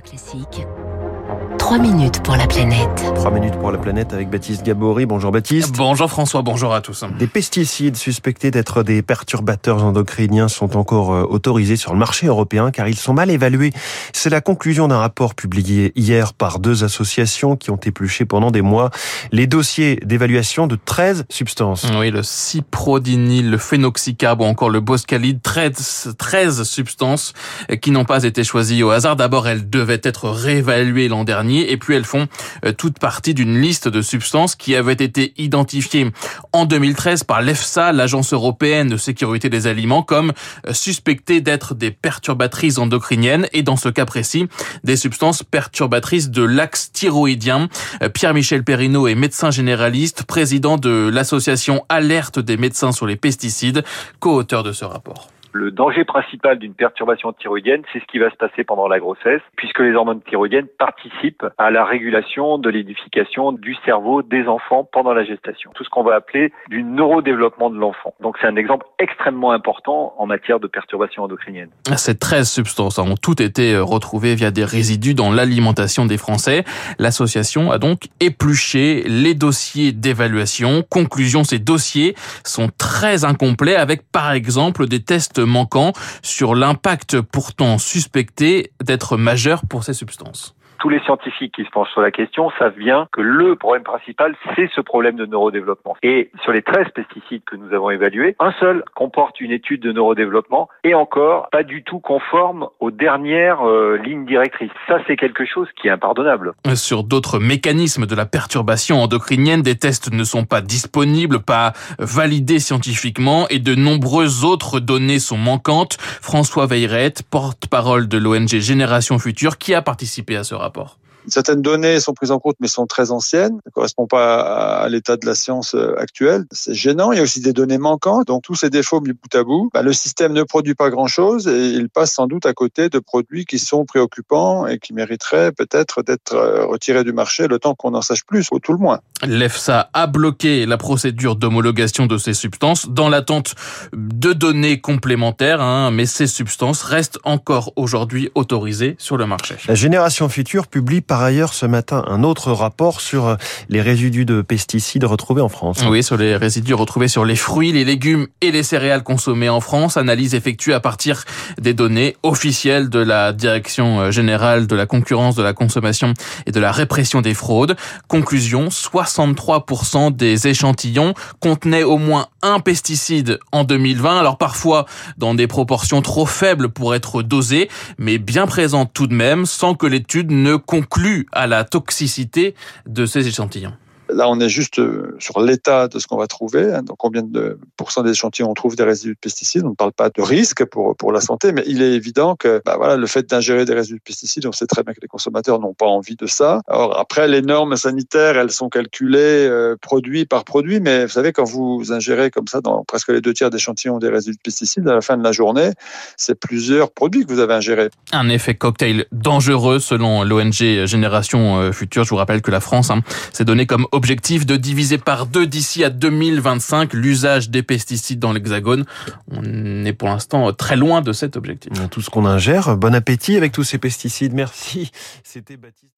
Classique. 3 minutes pour la planète. 3 minutes pour la planète avec Baptiste Gabory. Bonjour Baptiste. Bonjour François, bonjour à tous. Des pesticides suspectés d'être des perturbateurs endocriniens sont encore euh, autorisés sur le marché européen car ils sont mal évalués. C'est la conclusion d'un rapport publié hier par deux associations qui ont épluché pendant des mois les dossiers d'évaluation de 13 substances. Oui, le cyprodinyl, le phénoxycab ou encore le boscalide, 13, 13 substances qui n'ont pas été choisies au hasard. D'abord, elles devaient être réévaluées l'an dernier et puis elles font euh, toute partie d'une liste de substances qui avaient été identifiées en 2013 par l'EFSA, l'Agence européenne de sécurité des aliments, comme euh, suspectées d'être des perturbatrices endocriniennes et dans ce cas précis, des substances perturbatrices de l'axe thyroïdien. Euh, Pierre-Michel Perrineau est médecin généraliste, président de l'association Alerte des médecins sur les pesticides, co-auteur de ce rapport. Le danger principal d'une perturbation thyroïdienne, c'est ce qui va se passer pendant la grossesse, puisque les hormones thyroïdiennes participent à la régulation de l'édification du cerveau des enfants pendant la gestation. Tout ce qu'on va appeler du neurodéveloppement de l'enfant. Donc c'est un exemple extrêmement important en matière de perturbation endocrinienne. Ces 13 substances ont toutes été retrouvées via des résidus dans l'alimentation des Français. L'association a donc épluché les dossiers d'évaluation. Conclusion, ces dossiers sont très incomplets avec par exemple des tests manquant sur l'impact pourtant suspecté d'être majeur pour ces substances tous les scientifiques qui se penchent sur la question savent bien que le problème principal, c'est ce problème de neurodéveloppement. Et sur les 13 pesticides que nous avons évalués, un seul comporte une étude de neurodéveloppement et encore pas du tout conforme aux dernières euh, lignes directrices. Ça, c'est quelque chose qui est impardonnable. Sur d'autres mécanismes de la perturbation endocrinienne, des tests ne sont pas disponibles, pas validés scientifiquement et de nombreuses autres données sont manquantes. François Veyrette, porte-parole de l'ONG Génération Future, qui a participé à ce rapport. rapport. Certaines données sont prises en compte, mais sont très anciennes. Ça ne correspond pas à l'état de la science euh, actuelle. C'est gênant. Il y a aussi des données manquantes. Donc, tous ces défauts mis bout à bout, bah, le système ne produit pas grand-chose et il passe sans doute à côté de produits qui sont préoccupants et qui mériteraient peut-être d'être euh, retirés du marché le temps qu'on en sache plus, ou tout le moins. L'EFSA a bloqué la procédure d'homologation de ces substances dans l'attente de données complémentaires, hein, mais ces substances restent encore aujourd'hui autorisées sur le marché. La génération future publie par ailleurs ce matin un autre rapport sur les résidus de pesticides retrouvés en France. Oui, sur les résidus retrouvés sur les fruits, les légumes et les céréales consommées en France. Analyse effectuée à partir des données officielles de la Direction générale de la concurrence, de la consommation et de la répression des fraudes. Conclusion, 63% des échantillons contenaient au moins un pesticide en 2020. Alors parfois dans des proportions trop faibles pour être dosées, mais bien présentes tout de même sans que l'étude ne conclue à la toxicité de ces échantillons. Là, on est juste euh, sur l'état de ce qu'on va trouver. Hein. Donc, combien de pourcents des échantillons on trouve des résidus de pesticides On ne parle pas de risque pour, pour la santé, mais il est évident que bah voilà, le fait d'ingérer des résidus de pesticides, on sait très bien que les consommateurs n'ont pas envie de ça. Alors après, les normes sanitaires, elles sont calculées euh, produit par produit, mais vous savez, quand vous ingérez comme ça dans presque les deux tiers d'échantillons des résidus de pesticides, à la fin de la journée, c'est plusieurs produits que vous avez ingérés. Un effet cocktail dangereux selon l'ONG Génération euh, Future. Je vous rappelle que la France hein, s'est donné comme objectif de diviser par deux d'ici à 2025 l'usage des pesticides dans l'Hexagone. On est pour l'instant très loin de cet objectif. Tout ce qu'on ingère. Bon appétit avec tous ces pesticides. Merci. C'était Baptiste.